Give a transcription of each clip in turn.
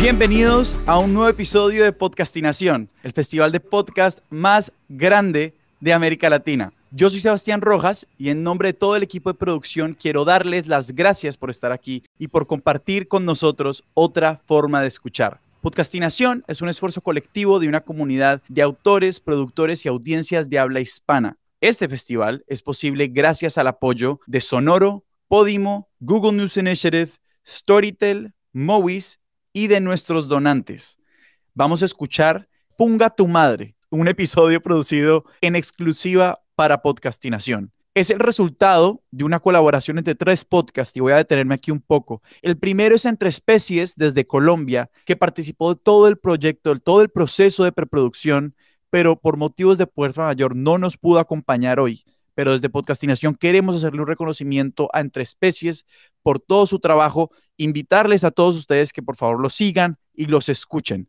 Bienvenidos a un nuevo episodio de Podcastinación, el festival de podcast más grande de América Latina. Yo soy Sebastián Rojas y en nombre de todo el equipo de producción quiero darles las gracias por estar aquí y por compartir con nosotros otra forma de escuchar. Podcastinación es un esfuerzo colectivo de una comunidad de autores, productores y audiencias de habla hispana. Este festival es posible gracias al apoyo de Sonoro, Podimo, Google News Initiative, Storytel, Movies y de nuestros donantes. Vamos a escuchar Punga tu madre, un episodio producido en exclusiva para podcastinación. Es el resultado de una colaboración entre tres podcasts y voy a detenerme aquí un poco. El primero es Entre Especies desde Colombia, que participó de todo el proyecto, de todo el proceso de preproducción, pero por motivos de fuerza mayor no nos pudo acompañar hoy pero desde Podcastinación queremos hacerle un reconocimiento a Entre Especies por todo su trabajo, invitarles a todos ustedes que por favor los sigan y los escuchen.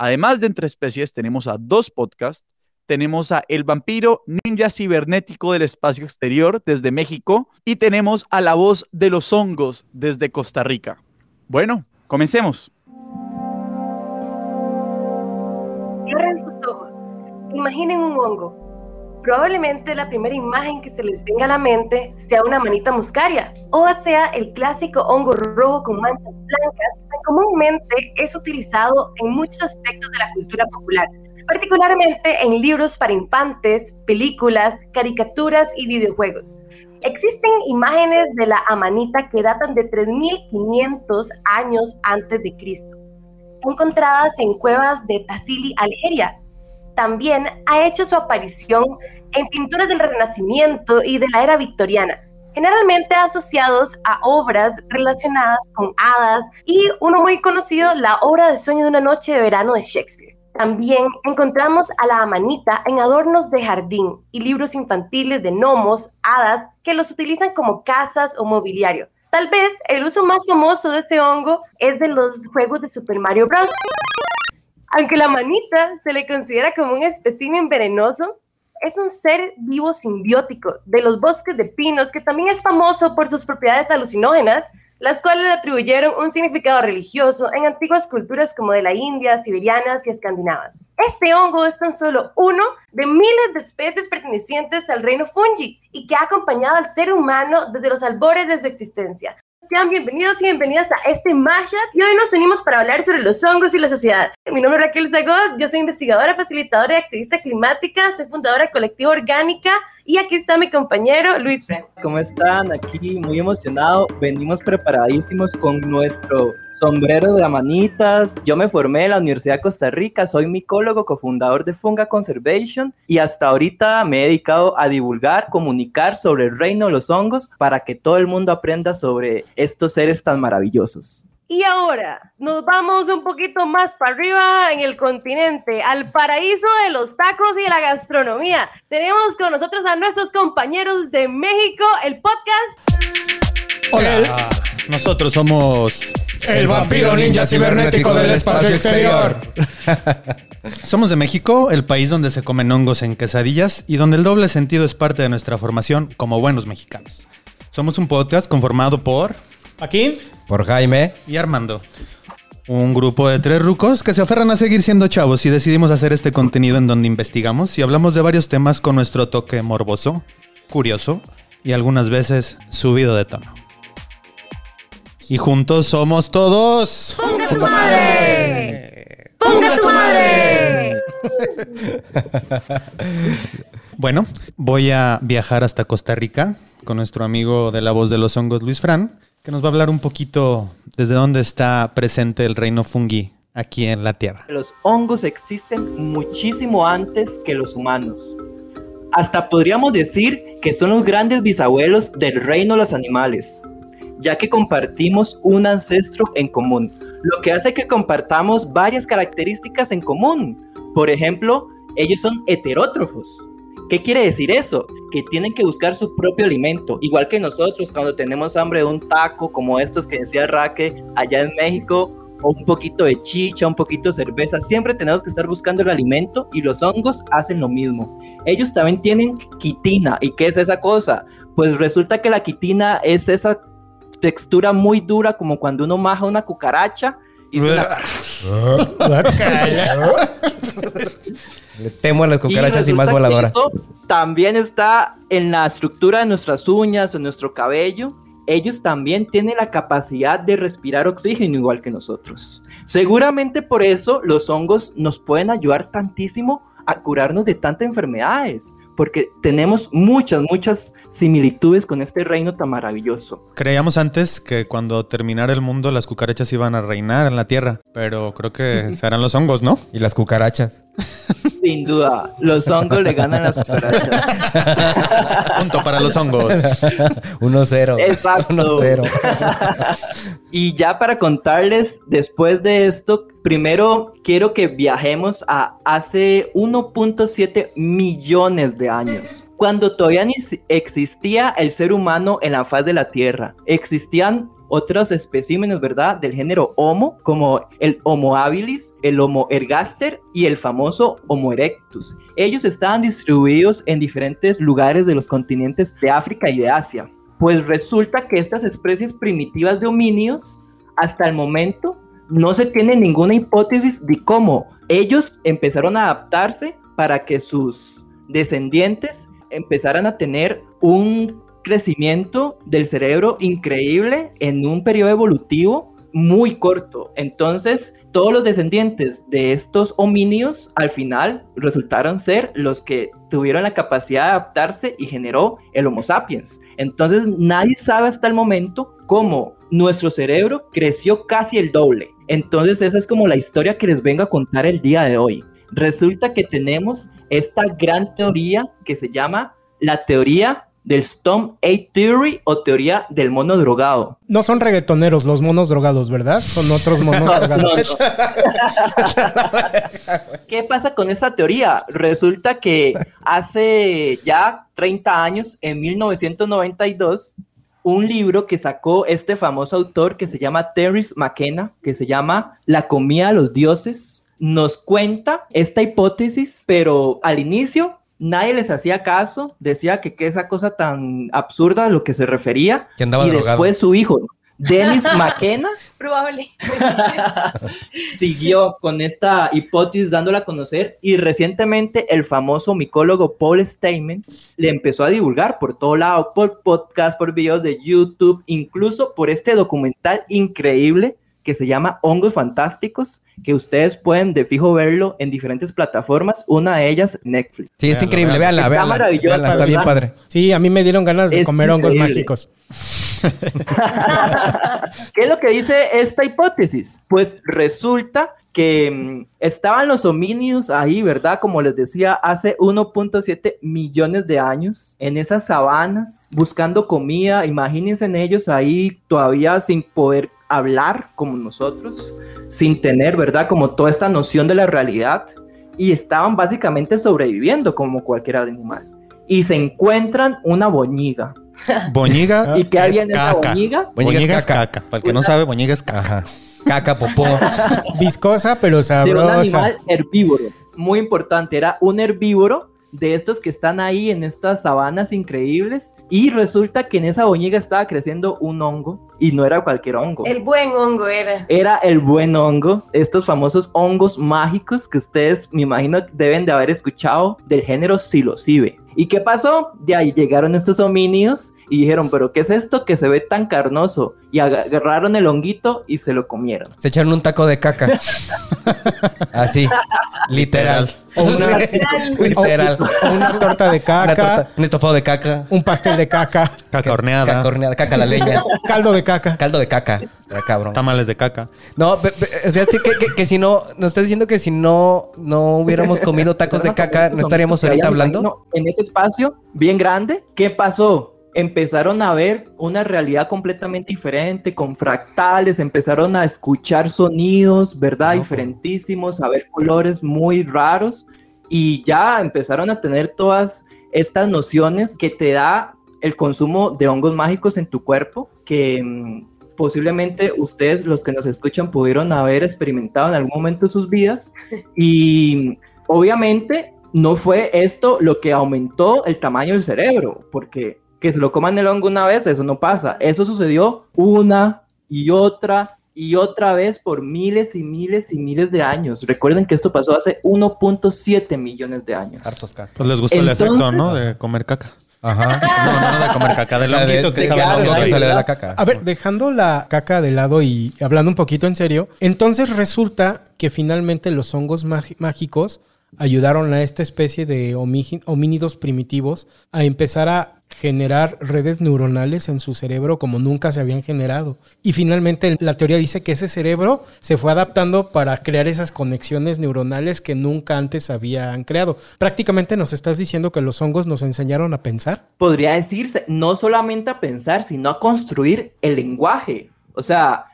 Además de Entre Especies, tenemos a dos podcasts. Tenemos a El vampiro ninja cibernético del espacio exterior desde México y tenemos a La voz de los hongos desde Costa Rica. Bueno, comencemos. Cierren sus ojos. Imaginen un hongo. Probablemente la primera imagen que se les venga a la mente sea una manita muscaria o sea el clásico hongo rojo con manchas blancas que comúnmente es utilizado en muchos aspectos de la cultura popular, particularmente en libros para infantes, películas, caricaturas y videojuegos. Existen imágenes de la amanita que datan de 3500 años antes de Cristo, encontradas en cuevas de Tassili, Algeria. También ha hecho su aparición en pinturas del Renacimiento y de la era victoriana, generalmente asociados a obras relacionadas con hadas y uno muy conocido, la obra de sueño de una noche de verano de Shakespeare. También encontramos a la amanita en adornos de jardín y libros infantiles de gnomos, hadas, que los utilizan como casas o mobiliario. Tal vez el uso más famoso de ese hongo es de los juegos de Super Mario Bros. Aunque la manita se le considera como un espécimen venenoso, es un ser vivo simbiótico de los bosques de pinos que también es famoso por sus propiedades alucinógenas, las cuales le atribuyeron un significado religioso en antiguas culturas como de la India, siberianas y escandinavas. Este hongo es tan solo uno de miles de especies pertenecientes al reino fungi y que ha acompañado al ser humano desde los albores de su existencia. Sean bienvenidos y bienvenidas a este mashup y hoy nos unimos para hablar sobre los hongos y la sociedad. Mi nombre es Raquel Zagot, yo soy investigadora, facilitadora y activista climática, soy fundadora de Colectiva Orgánica y aquí está mi compañero Luis Fren. ¿Cómo están? Aquí muy emocionado. Venimos preparadísimos con nuestro sombrero de amanitas. Yo me formé en la Universidad de Costa Rica, soy micólogo, cofundador de Funga Conservation y hasta ahorita me he dedicado a divulgar, comunicar sobre el reino de los hongos para que todo el mundo aprenda sobre estos seres tan maravillosos. Y ahora nos vamos un poquito más para arriba en el continente, al paraíso de los tacos y de la gastronomía. Tenemos con nosotros a nuestros compañeros de México, el podcast. Hola. Nosotros somos El vampiro ninja cibernético del espacio exterior. Somos de México, el país donde se comen hongos en quesadillas y donde el doble sentido es parte de nuestra formación como buenos mexicanos. Somos un podcast conformado por Aquí, Por Jaime. y Armando. Un grupo de tres rucos que se aferran a seguir siendo chavos y decidimos hacer este contenido en donde investigamos y hablamos de varios temas con nuestro toque morboso, curioso y algunas veces subido de tono. Y juntos somos todos. ¡Ponga tu madre! ¡Ponga tu madre! Bueno, voy a viajar hasta Costa Rica con nuestro amigo de la voz de los hongos, Luis Fran, que nos va a hablar un poquito desde dónde está presente el reino fungi aquí en la Tierra. Los hongos existen muchísimo antes que los humanos. Hasta podríamos decir que son los grandes bisabuelos del reino de los animales, ya que compartimos un ancestro en común, lo que hace que compartamos varias características en común. Por ejemplo, ellos son heterótrofos. ¿Qué quiere decir eso? Que tienen que buscar su propio alimento, igual que nosotros cuando tenemos hambre de un taco como estos que decía Raque allá en México, o un poquito de chicha, un poquito de cerveza, siempre tenemos que estar buscando el alimento y los hongos hacen lo mismo. Ellos también tienen quitina. ¿Y qué es esa cosa? Pues resulta que la quitina es esa textura muy dura como cuando uno maja una cucaracha y suena- Le temo a las cucarachas y, más voladoras. eso también está en la estructura de nuestras uñas, en nuestro cabello. Ellos también tienen la capacidad de respirar oxígeno igual que nosotros. Seguramente por eso los hongos nos pueden ayudar tantísimo a curarnos de tantas enfermedades, porque tenemos muchas, muchas similitudes con este reino tan maravilloso. Creíamos antes que cuando terminara el mundo las cucarachas iban a reinar en la Tierra, pero creo que serán los hongos, ¿no? Y las cucarachas. Sin duda, los hongos le ganan a las cucarachas. Punto para los hongos. 1-0. Exacto. 1-0. Y ya para contarles, después de esto, primero quiero que viajemos a hace 1.7 millones de años. Cuando todavía ni existía el ser humano en la faz de la Tierra, existían otros especímenes, ¿verdad? Del género Homo, como el Homo habilis, el Homo ergaster y el famoso Homo erectus. Ellos estaban distribuidos en diferentes lugares de los continentes de África y de Asia. Pues resulta que estas especies primitivas de homínidos, hasta el momento, no se tiene ninguna hipótesis de cómo ellos empezaron a adaptarse para que sus descendientes empezaran a tener un crecimiento del cerebro increíble en un periodo evolutivo muy corto. Entonces, todos los descendientes de estos homínidos al final resultaron ser los que tuvieron la capacidad de adaptarse y generó el Homo sapiens. Entonces, nadie sabe hasta el momento cómo nuestro cerebro creció casi el doble. Entonces, esa es como la historia que les vengo a contar el día de hoy. Resulta que tenemos esta gran teoría que se llama la teoría del Stone Age Theory o teoría del mono drogado. no son reggaetoneros los monos drogados, ¿verdad? Son otros monos No, drogados. no. ¿Qué pasa con esta teoría? Resulta que hace ya 30 años, en 1992, un libro que sacó este famoso autor que se llama Terence McKenna, que se llama La comida de los dioses, nos cuenta esta hipótesis, pero al inicio nadie les hacía caso, decía que, que esa cosa tan absurda a lo que se refería, Que andaba y drogado. después su hijo, Dennis McKenna, Probable. siguió con esta hipótesis dándola a conocer y recientemente el famoso micólogo Paul Steinman le empezó a divulgar por todo lado, por podcast, por videos de YouTube, incluso por este documental increíble que se llama Hongos Fantásticos, que ustedes pueden de fijo verlo en diferentes plataformas, una de ellas Netflix. Sí, está increíble. Véanla, Está véanla. maravilloso, Véanla, Está bien padre. Sí, a mí me dieron ganas de Es comer hongos increíble. mágicos. ¿Qué es lo que dice esta hipótesis? Pues resulta que mm, estaban los homínidos ahí, ¿verdad? Como les decía, hace 1.7 millones de años en esas sabanas buscando comida. Imagínense en ellos ahí todavía sin poder hablar como nosotros, sin tener, ¿verdad? Como toda esta noción de la realidad. Y estaban básicamente sobreviviendo como cualquier animal. Y se encuentran una boñiga. Boñiga ¿Y qué es en esa caca. boñiga? Boñiga, Boñiga es caca. caca. Para el que no sabe, boñiga es caca. Ajá. Caca, popó. Viscosa, pero de un sabrosa. animal herbívoro. Muy importante, era un herbívoro de estos que están ahí en estas sabanas increíbles. Y resulta que en esa boñiga estaba creciendo un hongo y no era cualquier hongo. El buen hongo era. Era el buen hongo, estos famosos hongos mágicos que ustedes me imagino deben de haber escuchado del género psilocibe. ¿Y qué pasó? De ahí llegaron estos homínidos y dijeron, pero ¿qué es esto que se ve tan carnoso? Y aga- agarraron el honguito y se lo comieron. Se echaron un taco de caca. Así. Literal. O una, Literal. o una torta de Una caca, torta- un estofado de caca. un pastel de caca, Caca horneada. Caca horneada, caca la leña. caldo de caca. Caldo de caca. Era cabrón. Tamales de caca. No, pe- pe- o sea, sí que, que- que si no, nos estás diciendo que si no, no hubiéramos comido tacos de caca, no estaríamos ahorita hablando. En ese espacio bien grande, ¿qué pasó? Empezaron a ver una realidad completamente diferente, con fractales, empezaron a escuchar sonidos, ¿verdad? Diferentísimos, a ver colores muy raros y ya empezaron a tener todas estas nociones que te da el consumo de hongos mágicos en tu cuerpo, que mm, posiblemente ustedes, los que nos escuchan, pudieron haber experimentado en algún momento de sus vidas y obviamente no fue esto lo que aumentó el tamaño del cerebro, porque que se lo coman el hongo una vez, eso no pasa. Eso sucedió una y otra y otra vez por miles y miles y miles de años. Recuerden que esto pasó hace 1.7 millones de años. Hartos caca. Pues les gustó el efecto, ¿no? De comer caca. Ajá. No, no, no de comer caca, del O sea, de- honguito que de- estaba en hongo. de que ahí. sale de la caca. A ver, dejando la caca de lado y hablando un poquito en serio, entonces resulta que finalmente los hongos mágicos ayudaron a esta especie de homínidos primitivos a empezar a generar redes neuronales en su cerebro como nunca se habían generado. Y finalmente la teoría dice que ese cerebro se fue adaptando para crear esas conexiones neuronales que nunca antes habían creado. Prácticamente nos estás diciendo que los hongos nos enseñaron a pensar. Podría decirse, no solamente a pensar, sino a construir el lenguaje. O sea.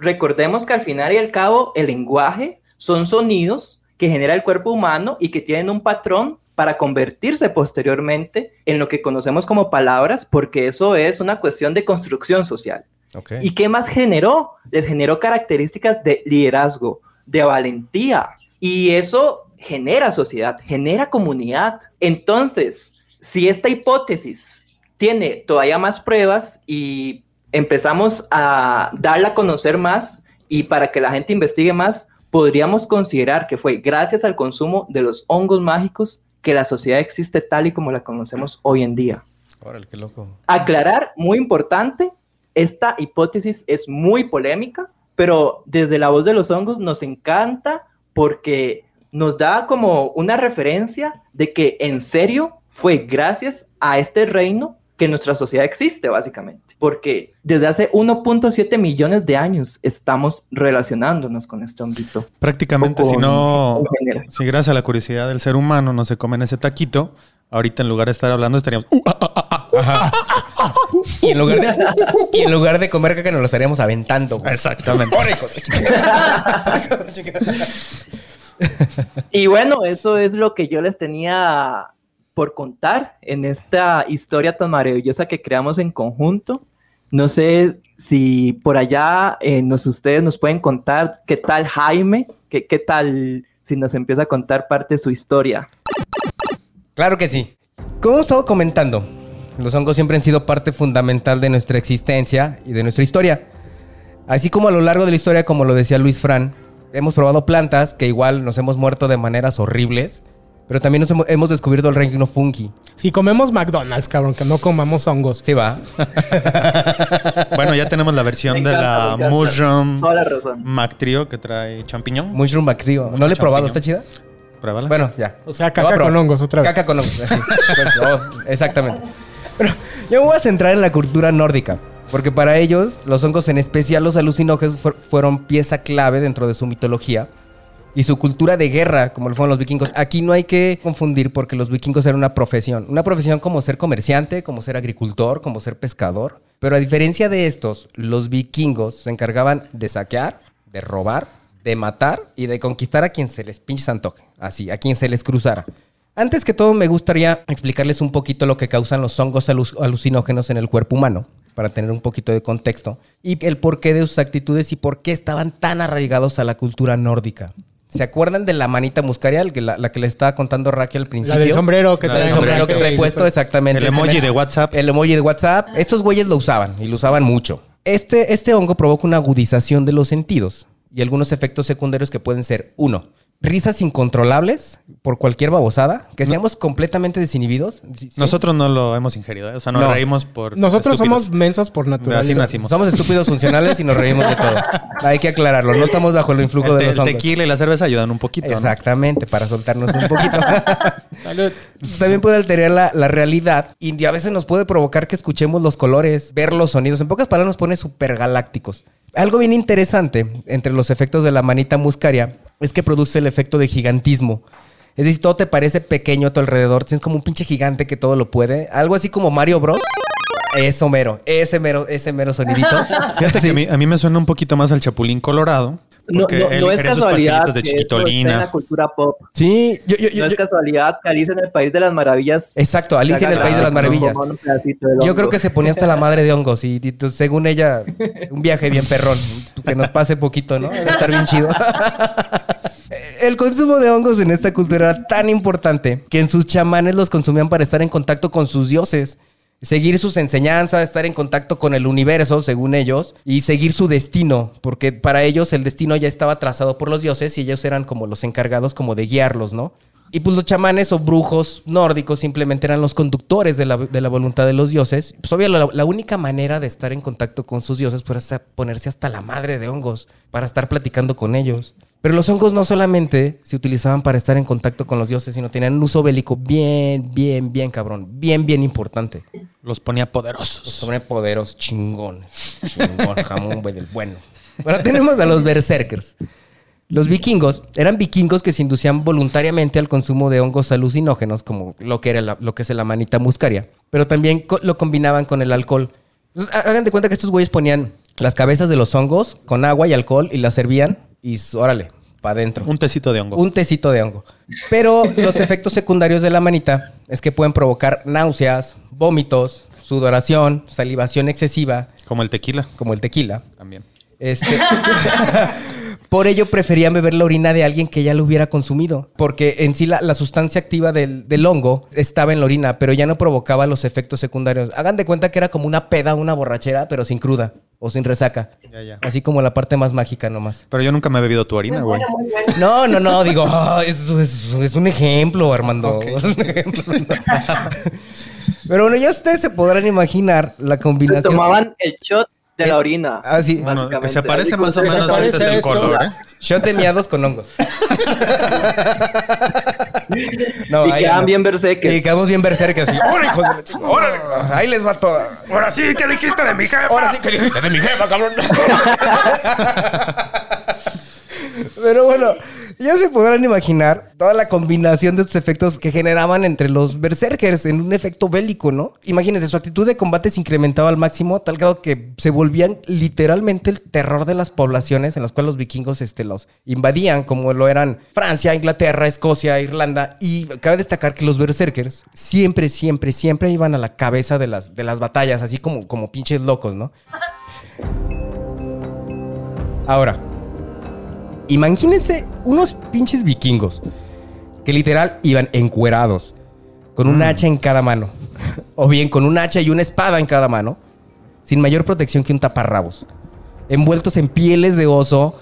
Recordemos que al final y al cabo el lenguaje son sonidos que genera el cuerpo humano y que tienen un patrón para convertirse posteriormente en lo que conocemos como palabras, porque eso es una cuestión de construcción social. ¿Y qué más generó? Les generó características de liderazgo, de valentía, y eso genera sociedad, genera comunidad. Entonces, si esta hipótesis tiene todavía más pruebas y empezamos a darla a conocer más y para que la gente investigue más, podríamos considerar que fue gracias al consumo de los hongos mágicos que la sociedad existe tal y como la conocemos hoy en día. Órale, qué loco. Aclarar, muy importante, esta hipótesis es muy polémica, pero desde la voz de los hongos nos encanta porque nos da como una referencia de que en serio fue gracias a este reino que nuestra sociedad existe, básicamente. Porque desde hace 1.7 millones de años estamos relacionándonos con este honguito. Prácticamente, si no, si gracias a la curiosidad del ser humano no se comen ese taquito, ahorita en lugar de estar hablando estaríamos... "Uh, ah, ah, ah, ah". Ajá. Y en lugar de, y en lugar de comer caca, nos lo estaríamos aventando. güey. Exactamente. Y bueno, eso es lo que yo les tenía por contar en esta historia tan maravillosa que creamos en conjunto. No sé si por allá eh, nos, ustedes nos pueden contar qué tal Jaime, qué, qué tal si nos empieza a contar parte de su historia. Claro que sí. Como estado comentando, los hongos siempre han sido parte fundamental de nuestra existencia y de nuestra historia. Así como a lo largo de la historia, como lo decía Luis Fran, hemos probado plantas que igual nos hemos muerto de maneras horribles, pero también nos hemos, hemos descubierto el reino fungi. Si comemos McDonald's, cabrón, que no comamos hongos. Sí, va. Bueno, ya tenemos la versión Me de encanta, la. Mushroom Toda la razón. Que trae champiñón. Mushroom bacterio. No le he probado, ¿está chida? Pruébala. Bueno, ya. O sea, caca con hongos otra vez. Caca con hongos, así. Pues, oh, exactamente. Pero yo me voy a centrar en la cultura nórdica. Porque para ellos, los hongos, en especial los alucinógenos, fu- fueron pieza clave dentro de su mitología y su cultura de guerra, como lo fueron los vikingos. Aquí no hay que confundir porque los vikingos eran una profesión. Una profesión como ser comerciante, como ser agricultor, como ser pescador. Pero a diferencia de estos, los vikingos se encargaban de saquear, de robar, de matar y de conquistar a quien se les pinche antoje. Así, a quien se les cruzara. Antes que todo, me gustaría explicarles un poquito lo que causan los hongos alu- alucinógenos en el cuerpo humano, para tener un poquito de contexto, y el porqué de sus actitudes y por qué estaban tan arraigados a la cultura nórdica. ¿Se acuerdan de la manita muscarial, que la, la que les estaba contando Raquel al principio? La del sombrero que La trae. del El sombrero que trae puesto, exactamente. El emoji de WhatsApp. El emoji de WhatsApp. Estos güeyes lo usaban y lo usaban mucho. Este, este hongo provoca una agudización de los sentidos y algunos efectos secundarios que pueden ser, uno, risas incontrolables por cualquier babosada, que seamos completamente desinhibidos. Sí. Nosotros no lo hemos ingerido, ¿eh? o sea, nos No. reímos por. Nosotros estúpidos. somos mensos por Así naturaleza. nacimos. somos estúpidos funcionales y nos reímos de todo. Hay que aclararlo, no estamos bajo el influjo el, de los el tequila y la cerveza ayudan un poquito. ¿no? Exactamente, para soltarnos un poquito. Salud. También puede alterar la, la realidad y a veces nos puede provocar que escuchemos los colores, ver los sonidos. En pocas palabras nos pone súper galácticos. Algo bien interesante entre los efectos de la manita muscaria es que produce el efecto de gigantismo. Es decir, todo te parece pequeño a tu alrededor. Tienes como un pinche gigante que todo lo puede. Algo así como Mario Bros. Eso mero, ese mero, ese mero sonidito. Fíjate que a mí, a mí me suena un poquito más al Chapulín Colorado. No, porque no, él no es casualidad de que está en la cultura pop. Sí, yo, yo, yo- No es casualidad que Alicia en el País de las Maravillas. Exacto, Alicia en el País de las Maravillas. Yo creo que se ponía hasta la madre de hongos y, y, según ella, un viaje bien perrón, que nos pase poquito, ¿no? Debe estar bien chido. El consumo de hongos en esta cultura era tan importante que en sus chamanes los consumían para estar en contacto con sus dioses, seguir sus enseñanzas, estar en contacto con el universo, según ellos, y seguir su destino, porque para ellos el destino ya estaba trazado por los dioses y ellos eran como los encargados como de guiarlos, ¿no? Y pues los chamanes o brujos nórdicos simplemente eran los conductores de la, de la voluntad de los dioses. Pues obvio, la, única manera de estar en contacto con sus dioses pues, era ponerse hasta la madre de hongos para estar platicando con ellos. Pero los hongos no solamente se utilizaban para estar en contacto con los dioses, sino tenían un uso bélico bien, bien, bien cabrón, bien, bien importante. Los ponía poderosos. Sobre poderos chingón. Chingón, jamón, güey, del bueno. Ahora tenemos a los berserkers. Los vikingos eran vikingos que se inducían voluntariamente al consumo de hongos alucinógenos, como lo que, era la- lo que es la manita muscaria, pero también co- lo combinaban con el alcohol. Entonces, hagan de cuenta que estos güeyes ponían las cabezas de los hongos con agua y alcohol y las servían y órale, para adentro. Un tecito de hongo. Un tecito de hongo. Pero los efectos secundarios de la manita es que pueden provocar náuseas, vómitos, sudoración, salivación excesiva, Como el tequila como el tequila. también. Este, por ello preferían beber la orina de alguien que ya lo hubiera consumido, porque en sí la, la sustancia activa del, del hongo estaba en la orina, pero ya no provocaba los efectos secundarios. Hagan de cuenta que era como una peda, una borrachera, pero sin cruda o sin resaca. Ya, ya. Así como la parte más mágica nomás. Pero yo nunca me he bebido tu harina, Muy güey. No, no, no, digo, ah, es, es- es un ejemplo, Armando. Es un ejemplo. Pero bueno, ya ustedes se podrán imaginar la Se combinación. tomaban el shot de la orina. Ah, sí. Bueno, que se parece más o menos parece este es el esto. color, ¿eh? Shot de miados con hongos. No, y no. bien berserkers. Y quedamos bien berserkers. así, ¡Órale, hijos de la chingada! ¡Órale! Ahí les va toda. Ahora sí, ¿qué dijiste de mi jefa? Ahora sí que dijiste de mi jefa, cabrón. Pero bueno, ya se podrán imaginar toda la combinación de estos efectos que generaban entre los berserkers en un efecto bélico, ¿no? Imagínense, su actitud de combate se incrementaba al máximo, tal grado que se volvían literalmente el terror de las poblaciones en las cuales los vikingos este, los invadían, como lo eran Francia, Inglaterra, Escocia, Irlanda. Y cabe destacar que los berserkers siempre, siempre, siempre iban a la cabeza de las, de las batallas, así como, como pinches locos, ¿no? Ahora, imagínense unos pinches vikingos que literal iban encuerados, con un hacha en cada mano, o bien con un hacha y una espada en cada mano, sin mayor protección que un taparrabos, envueltos en pieles de oso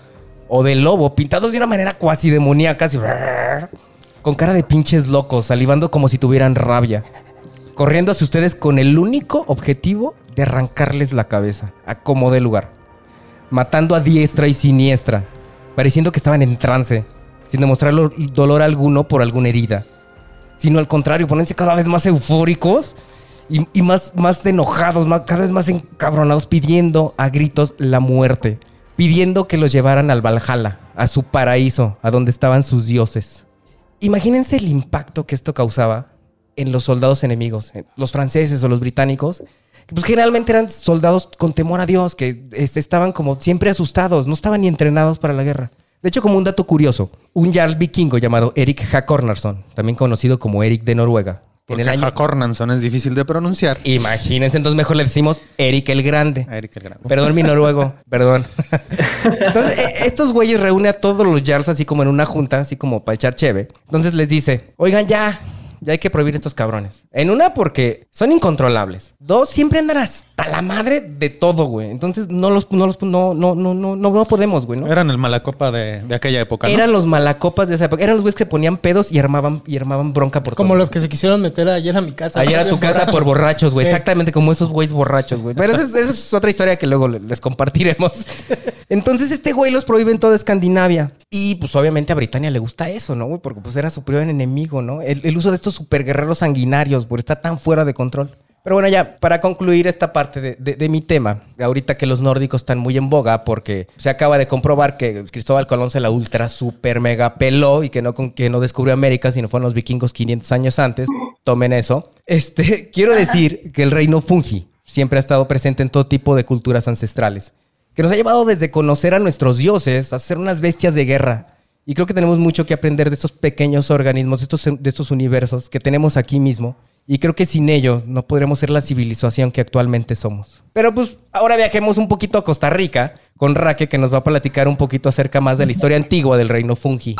o de lobo, pintados de una manera cuasi demoníaca, así, con cara de pinches locos, salivando como si tuvieran rabia, corriendo hacia ustedes con el único objetivo de arrancarles la cabeza, a como de lugar matando a diestra y siniestra, pareciendo que estaban en trance, sin demostrar lo- dolor alguno por alguna herida, sino al contrario, ponerse cada vez más eufóricos y, más, más enojados, más- cada vez más encabronados, pidiendo a gritos la muerte, pidiendo que los llevaran al Valhalla, a su paraíso, a donde estaban sus dioses. Imagínense el impacto que esto causaba en los soldados enemigos, en los franceses o los británicos, pues generalmente eran soldados con temor a Dios, que estaban como siempre asustados, no estaban ni entrenados para la guerra. De hecho, como un dato curioso, un Jarl vikingo llamado Eric Hakornarsson, también conocido como Eric de Noruega, en Porque el año... Hakornansson es difícil de pronunciar. Imagínense, entonces mejor le decimos Eric el Grande. Eric el Grande. Perdón, mi noruego, perdón. Entonces, eh, estos güeyes reúne a todos los Jarls así como en una junta, así como para echar cheve. Entonces les dice, oigan ya, ya hay que prohibir estos cabrones. En una, porque son incontrolables. Dos, siempre andan hasta la madre de todo, güey. Entonces no los, no los, no, no, no, no, no, no podemos, güey, ¿no? Eran el malacopa de, de aquella época. ¿no? Eran los malacopas de esa época. Eran los güeyes que se ponían pedos y armaban, y armaban bronca por Como todo. los que se quisieron meter ayer a mi casa. Ayer a tu casa por borrachos, güey. Eh. Exactamente como esos güeyes borrachos, güey. Pero esa es, esa es otra historia que luego le- les compartiremos. Entonces este güey los prohíbe en toda Escandinavia. Y pues obviamente a Britania le gusta eso, ¿no, güey? Porque pues era su peor enemigo, ¿no? El, el uso de estos superguerreros sanguinarios, por estar tan fuera de control. Pero bueno, ya, para concluir esta parte de, de- de mi tema, ahorita que los nórdicos están muy en boga, porque se acaba de comprobar que Cristóbal Colón se la ultra super mega peló y que no, que no descubrió América, sino fueron los vikingos 500 años antes. Tomen eso. Este, quiero decir que el reino fungi siempre ha estado presente en todo tipo de culturas ancestrales, que nos ha llevado desde conocer a nuestros dioses a ser unas bestias de guerra. Y creo que tenemos mucho que aprender de estos pequeños organismos, de estos, de estos universos que tenemos aquí mismo. Y creo que sin ellos no podremos ser la civilización que actualmente somos. Pero pues ahora viajemos un poquito a Costa Rica con Raque que nos va a platicar un poquito acerca más de la historia antigua del reino fungi.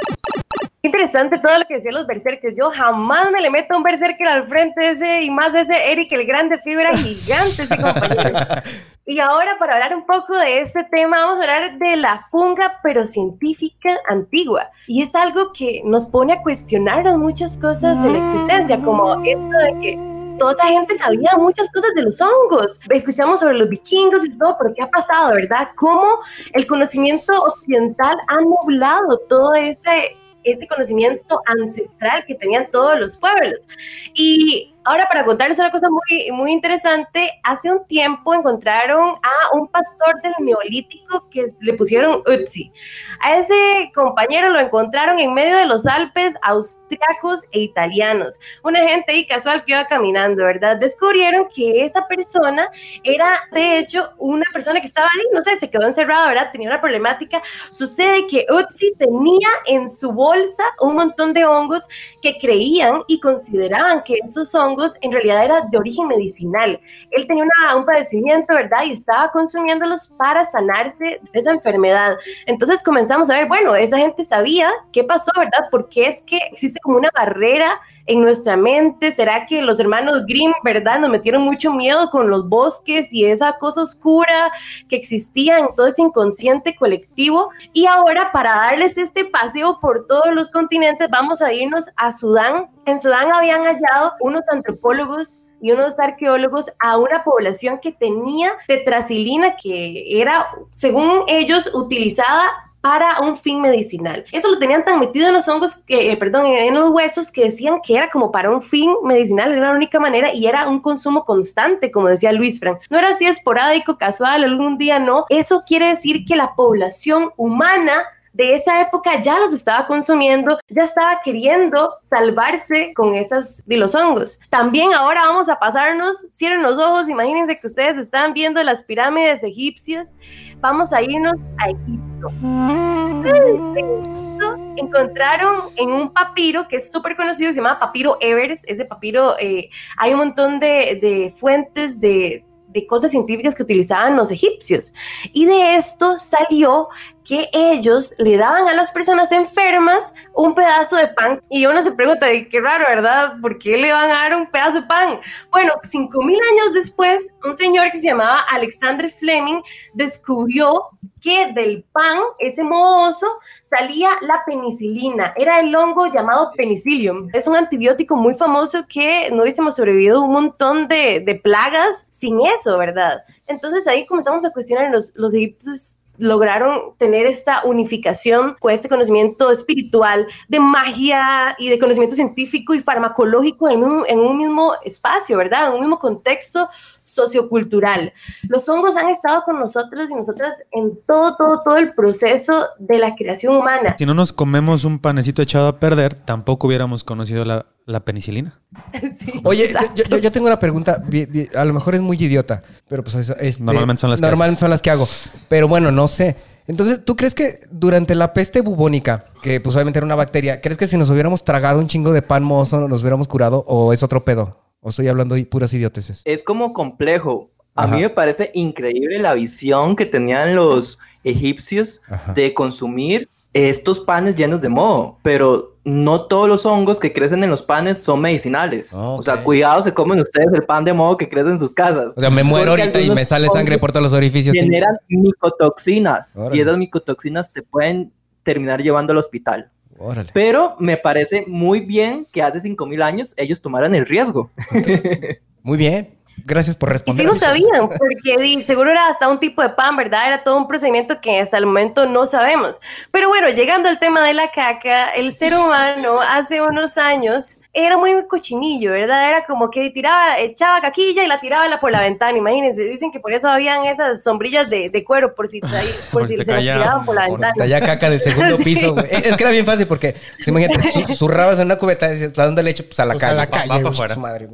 Interesante todo lo que decían los berserkers. Yo jamás me le meto a un berserker al frente de ese y más de ese Eric el Grande, fibra gigante, ese compañero. Y ahora para hablar un poco de este tema, vamos a hablar de la funga, pero científica antigua. Y es algo que nos pone a cuestionarnos muchas cosas de la existencia, como esto de que toda esa gente sabía muchas cosas de los hongos. Escuchamos sobre los vikingos y todo, pero ¿qué ha pasado, verdad? ¿Cómo el conocimiento occidental ha nublado todo ese ese conocimiento ancestral que tenían todos los pueblos. Y ahora para contarles una cosa muy, muy interesante, hace un tiempo encontraron a un pastor del neolítico que le pusieron Utsi. A ese compañero lo encontraron en medio de los Alpes austriacos e italianos. Una gente ahí casual que iba caminando, ¿verdad? Descubrieron que esa persona era de hecho una persona que estaba ahí, no sé, se quedó encerrada, ¿verdad? Tenía una problemática. Sucede que Utsi tenía en su bolsa un montón de hongos que creían y consideraban que esos hongos en realidad eran de origen medicinal. Él tenía un padecimiento, ¿verdad? Y estaba consumiéndolos para sanarse de esa enfermedad. Entonces comenzamos a ver, bueno, esa gente sabía qué pasó, ¿verdad? Porque es que existe como una barrera en nuestra mente. ¿Será que los hermanos Grimm, verdad, nos metieron mucho miedo con los bosques y esa cosa oscura que existía en todo ese inconsciente colectivo? Y ahora, para darles este paseo por todos los continentes, vamos a irnos a Sudán. En Sudán habían hallado unos antropólogos y unos arqueólogos a una población que tenía tetracilina, que era, según ellos, utilizada para un fin medicinal. Eso lo tenían tan metido en los hongos, que, eh, perdón, en los huesos, que decían que era como para un fin medicinal, era la única manera y era un consumo constante, como decía Luis Frank. No era así esporádico, casual, algún día no. Eso quiere decir que la población humana de esa época ya los estaba consumiendo, ya estaba queriendo salvarse con esas de los hongos. También ahora vamos a pasarnos, cierren los ojos, imagínense que ustedes están viendo las pirámides egipcias, vamos a irnos a Egipto. Egipto encontraron en un papiro que es súper conocido, se llama papiro Evers, ese papiro, eh, hay un montón de, de fuentes de, de cosas científicas que utilizaban los egipcios. Y de esto salió que ellos le daban a las personas enfermas un pedazo de pan. Y uno se pregunta, qué raro, ¿verdad? ¿Por qué le van a dar un pedazo de pan? Bueno, 5.000 años después, un señor que se llamaba Alexander Fleming descubrió que del pan, ese mohoso, salía la penicilina. Era el hongo llamado penicillium. Es un antibiótico muy famoso que no hubiésemos sobrevivido un montón de, de plagas sin eso, ¿verdad? Entonces ahí comenzamos a cuestionar los, los egipcios lograron tener esta unificación con este conocimiento espiritual de magia y de conocimiento científico y farmacológico en, mismo- en un mismo espacio, ¿verdad? En un mismo contexto sociocultural. Los hongos han estado con nosotros y nosotras en todo, todo, todo el proceso de la creación humana. Si no nos comemos un panecito echado a perder, tampoco hubiéramos conocido la, la penicilina. Sí, Oye, yo, yo- yo tengo una pregunta, a lo mejor es muy idiota, pero pues eso, este, Normalmente son las que Normalmente haces. son las que hago. Pero bueno, no sé. Entonces, ¿tú crees que durante la peste bubónica, que pues obviamente era una bacteria, ¿crees que si nos hubiéramos tragado un chingo de pan mozo nos hubiéramos curado o es otro pedo? ¿O estoy hablando de puras idioteces? Es como complejo. A Ajá. mí me parece increíble la visión que tenían los egipcios Ajá. de consumir estos panes llenos de moho, pero no todos los hongos que crecen en los panes son medicinales. O sea, cuidado, se comen ustedes el pan de moho que crece en sus casas. O sea, me muero ahorita y me sale sangre por todos los orificios. Generan micotoxinas Órale. y esas micotoxinas te pueden terminar llevando al hospital. Órale. Pero me parece muy bien que hace 5000 años ellos tomaran el riesgo. Muy bien. Gracias por Y responder. fijo sabían, porque di, seguro era hasta un tipo de pan, ¿verdad? Era todo un procedimiento que hasta el momento no sabemos. Pero bueno, llegando al tema de la caca, el ser humano hace unos años era muy cochinillo, ¿verdad? Era como que tiraba, echaba caquilla y la tiraba la- por la ventana. Imagínense, dicen que por eso habían esas sombrillas de, de cuero, por si, ahí- por Por si se las caía tiraban por la Por ventana. tallar caca del segundo Sí. piso. Es que era bien fácil porque, pues, imagínate, su- zurrabas en una cubeta y dices, ¿a dónde le echo? Pues a la Pues a calle. la Va- calle, va. Su madre.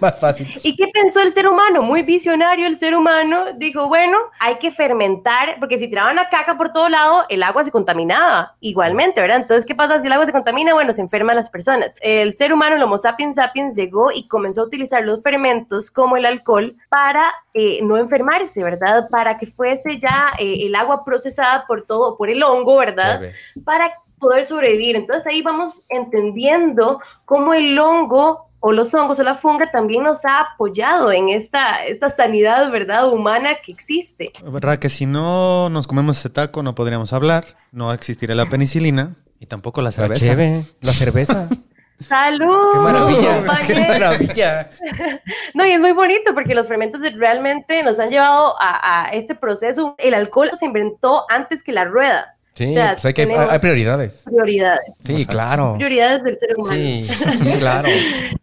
Más fácil. ¿Y qué pensó el ser humano? Muy visionario el ser humano. Dijo, bueno, hay que fermentar, porque si tiraban la caca por todo lado, el agua se contaminaba igualmente, ¿verdad? Entonces, ¿qué pasa si el agua se contamina? Bueno, se enferman las personas. El ser humano, el Homo sapiens sapiens, llegó y comenzó a utilizar los fermentos como el alcohol para eh, no enfermarse, ¿verdad? Para que fuese ya eh, el agua procesada por todo, por el hongo, ¿verdad? Para poder sobrevivir. Entonces ahí vamos entendiendo cómo el hongo o los hongos o la funga también nos ha apoyado en esta, esta sanidad, ¿verdad?, humana que existe. ¿Verdad que si no nos comemos ese taco no podríamos hablar? No existiría la penicilina y tampoco la La cerveza. cheve, la cerveza. ¡Salud! ¡Qué maravilla! ¡Qué maravilla! No, y es muy bonito porque los fermentos realmente nos han llevado a, a ese proceso. El alcohol se inventó antes que la rueda. Sí, O sea, pues hay, que, tenemos- hay prioridades. Prioridades. Sí, claro. Prioridades del ser humano. Sí, sí, claro.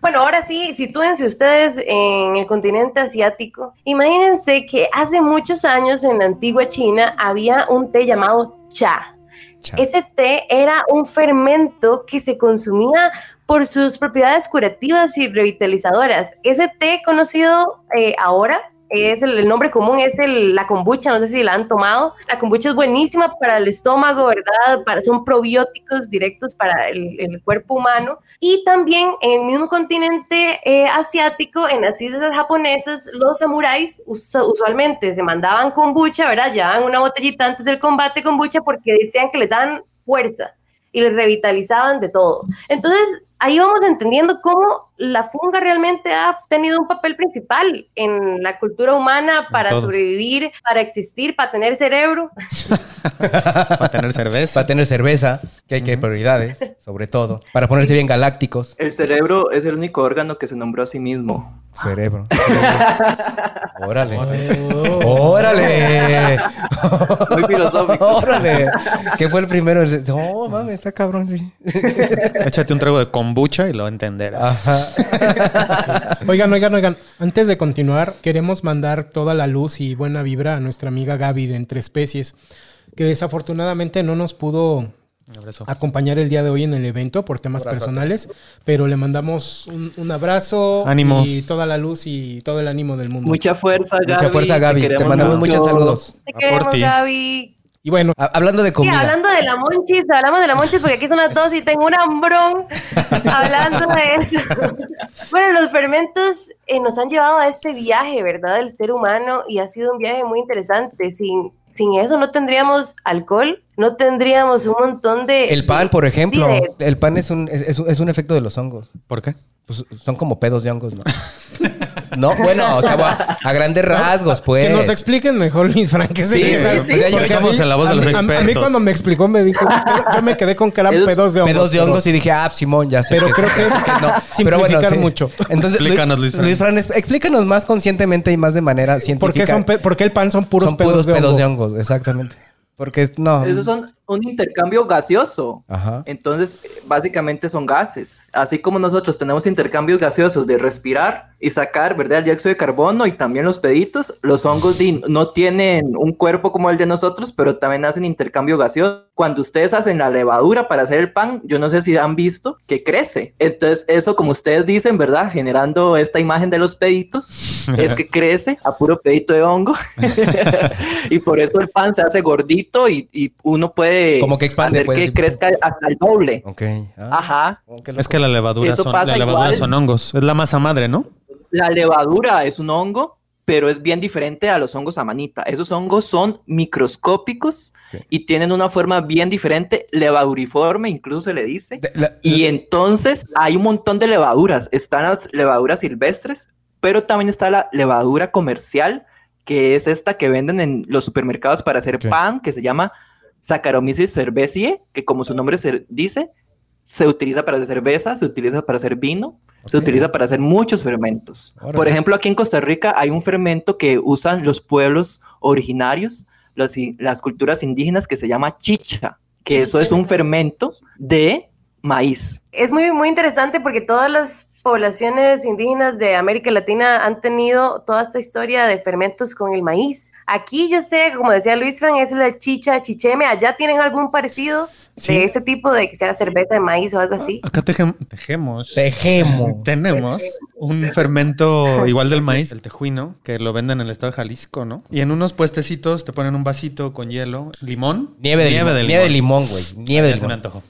Bueno, ahora sí, sitúense ustedes en el continente asiático. Imagínense que hace muchos años en la antigua China había un té llamado cha. Cha. Ese té era un fermento que se consumía por sus propiedades curativas y revitalizadoras. Ese té conocido eh, ahora es el, el nombre común es el, la kombucha, no sé si la han tomado. La kombucha es buenísima para el estómago, ¿verdad? Para, son probióticos directos para el, el cuerpo humano. Y también en el mismo continente eh, asiático, en las islas japonesas, los samuráis usa- usualmente se mandaban kombucha, ¿verdad? Llevaban una botellita antes del combate kombucha porque decían que les dan fuerza y les revitalizaban de todo. Entonces, ahí vamos entendiendo cómo la funga realmente ha tenido un papel principal en la cultura humana para todo. sobrevivir, para existir, para tener cerebro. Para tener cerveza. Para tener cerveza, que hay que prioridades, sobre todo. Para ponerse bien galácticos. El cerebro es el único órgano que se nombró a sí mismo. Cerebro. Órale. Oh. ¡Órale! Muy filosófico. ¡Órale! ¿Qué fue el primero? El- Oh, mames, está cabrón, sí. Échate un trago de kombucha y lo entenderás. Ajá. Oigan, oigan, oigan. Antes de continuar, queremos mandar toda la luz y buena vibra a nuestra amiga Gaby de Entre Especies, que desafortunadamente no nos pudo acompañar el día de hoy en el evento por temas Abrazote. personales, pero le mandamos un, un abrazo Ánimo. y toda la luz y todo el ánimo del mundo. Mucha fuerza, Gaby. Mucha fuerza, Gaby. Te queremos mandamos mucho. muchos saludos. Te queremos, ti. Gaby. Y bueno, Ha- Hablando de Sí, comida. hablando de la monchis, hablamos de la monchis porque aquí son las dos y tengo un hambrón hablando de eso. bueno, los fermentos eh, nos han llevado a este viaje, ¿verdad? Del ser humano y ha sido un viaje muy interesante. Sin, sin eso no tendríamos alcohol, no tendríamos un montón de... El pan, por ejemplo. Sí, de- El pan es un, es, es un- es un efecto de los hongos. ¿Por qué? Pues son como pedos de hongos, ¿no? no, bueno, o sea, a, a grandes rasgos, pues. que nos expliquen mejor, Luis Frank. ¿qué Sí, sí, sí. Porque Porque a estamos mí- en la voz de los mí- a mí- A mí expertos. cuando me explicó, me dijo, yo me quedé con que eran pedos de hongos. pedos de pero- hongos y dije, ah, Simón, ya sé. Pero que creo que es simplificar mucho. Entonces, Explícanos, Luis Fran. Luis Fran, es- explícanos más conscientemente y más de manera científica. ¿Por qué, son pe- por qué el pan son puros Son pedos, de, hongo? pedos de hongos, exactamente. Porque es, no. Esos son un intercambio gaseoso. Ajá. Entonces, básicamente son gases. Así como nosotros tenemos intercambios gaseosos de respirar y sacar, ¿verdad? El dióxido de carbono y también los peditos, los hongos no tienen un cuerpo como el de nosotros, pero también hacen intercambio gaseoso. Cuando ustedes hacen la levadura para hacer el pan, yo no sé si han visto que crece. Entonces, eso, como ustedes dicen, ¿verdad? Generando esta imagen de los peditos, es que crece a puro pedito de hongo. y por eso el pan se hace gordito y, y uno puede Como que expande, hacer puede que decir. crezca hasta el doble. Ok. Ah, Ajá. oh, qué Es que la levadura, Eso son, pasa la levadura igual. son hongos. Es la masa madre, ¿no? La levadura es un hongo, pero es bien diferente a los hongos amanita. Esos hongos son microscópicos Ok. y tienen una forma bien diferente, levaduriforme, incluso se le dice. De- la- Y entonces hay un montón de levaduras. Están las levaduras silvestres, pero también está la levadura comercial, que es esta que venden en los supermercados para hacer pan, que se llama Saccharomyces cerevisiae, que como su nombre se dice, se utiliza para hacer cerveza, se utiliza para hacer vino, se utiliza para hacer muchos fermentos. Por ejemplo, aquí en Costa Rica hay un fermento que usan los pueblos originarios, las culturas indígenas, que se llama chicha, que eso es un fermento de maíz. Es muy, muy interesante porque todas las poblaciones indígenas de América Latina han tenido toda esta historia de fermentos con el maíz. Aquí yo sé, como decía Luis Fran, es la chicha, chicheme. ¿Allá tienen algún parecido Sí. de ese tipo de que sea cerveza de maíz o algo así? Acá tejem- tejemos. Tejemo. Tenemos un fermento igual del maíz, el tejuino, que lo venden en el estado de Jalisco, ¿no? Y en unos puestecitos te ponen un vasito con hielo, limón. Nieve de limón. Nieve de limón, güey. Nieve de me limón. antojó.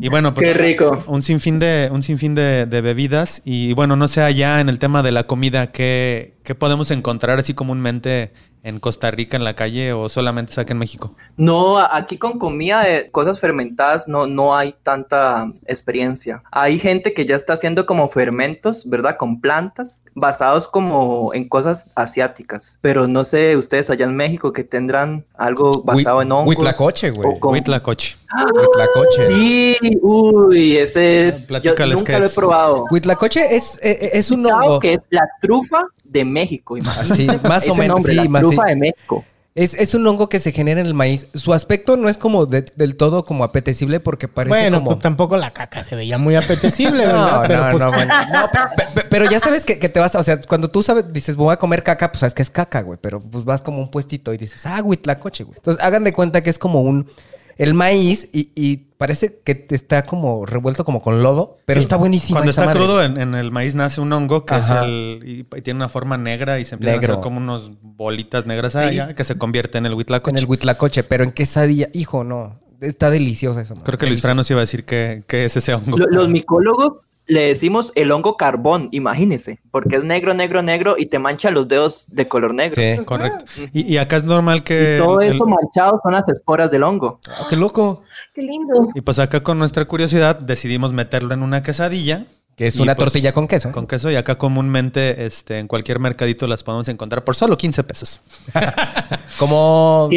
Y bueno, pues Qué rico. un sinfín de, un sinfín de, de bebidas. Y bueno, no sé allá en el tema de la comida, ¿qué, qué podemos encontrar así comúnmente en Costa Rica en la calle o solamente es acá en México? No, aquí con comida de cosas fermentadas no, no hay tanta experiencia. Hay gente que ya está haciendo como fermentos, ¿verdad? Con plantas, basados como en cosas asiáticas. Pero no sé, ustedes allá en México que tendrán algo basado en hongos. Huitlacoche, güey. Huitlacoche. Huitlacoche. Sí, uy, ese es... Yo Platícales nunca lo he es. probado. Huitlacoche es, eh, es un hongo. que es la trufa de México, imagínate. más o menos, nombre, sí, la más trufa sí. de México. Es, es un hongo que se genera en el maíz. Su aspecto no es como de- del todo como apetecible porque parece Bueno, como... pues tampoco la caca se veía muy apetecible, ¿verdad? No, Pero no, pues, no, bueno. No, pe- pe- pero ya sabes que, que te vas, a- o sea, cuando tú sabes, dices, voy a comer caca, pues sabes que es caca, güey, pero pues vas como un puestito y dices, ah, huitlacoche, güey. Entonces hagan de cuenta que es como un, el maíz y, y parece que está como revuelto como con lodo, pero Sí. está buenísimo. Cuando esa está madre. crudo en, en el maíz nace un hongo que Ajá. es el. Y, y tiene una forma negra y se empiezan a hacer como unos bolitas negras Sí. allá que se convierte en el En huitlacoche. el huitlacoche, pero en quesadilla, hijo, no. Está deliciosa esa madre. Creo que Luis Fran nos iba a decir que, que es ese hongo. Lo- Los micólogos le decimos el hongo carbón, imagínese, porque es negro, negro, negro y te mancha los dedos de color negro. Sí. Correcto. Y, y acá es normal que. Y todo el- eso manchado son las esporas del hongo. Ah, qué loco. Qué lindo. y pues acá con nuestra curiosidad decidimos meterlo en una quesadilla. Que es Y, una pues, tortilla con queso. Con queso y acá comúnmente este, en cualquier mercadito las podemos encontrar por solo 15 pesos. Como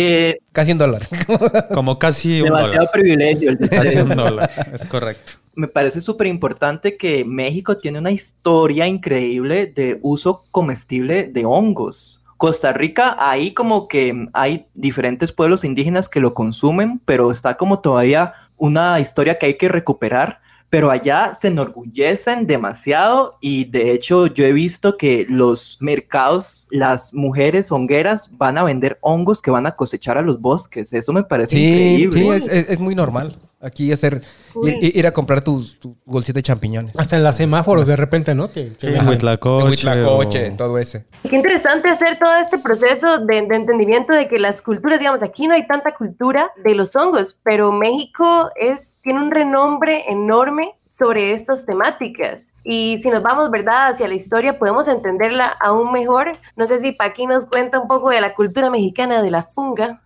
casi un dólar. Como casi un demasiado dólar. privilegio el Casi un dólar. Es correcto. Me parece súper importante que México tiene una historia increíble de uso comestible de hongos. Costa Rica, ahí como que hay diferentes pueblos indígenas que lo consumen, pero está como todavía una historia que hay que recuperar. Pero allá se enorgullecen demasiado y de hecho yo he visto que los mercados, las mujeres hongueras van a vender hongos que van a cosechar a los bosques. Eso me parece Sí, increíble. sí, es, es- es muy normal. Aquí hacer, ir, ir a comprar tu, tu bolsita de champiñones. hasta en las semáforos de repente, ¿no? Te- te Sí, venden. huitlacoche. O- todo ese. Y Qué interesante hacer todo este proceso de, de entendimiento de que las culturas, digamos, aquí no hay tanta cultura de los hongos, pero México es, tiene un renombre enorme sobre estas temáticas. Y si nos vamos, ¿verdad?, hacia la historia, podemos entenderla aún mejor. No sé si Paqui nos cuenta un poco de la cultura mexicana de la funga.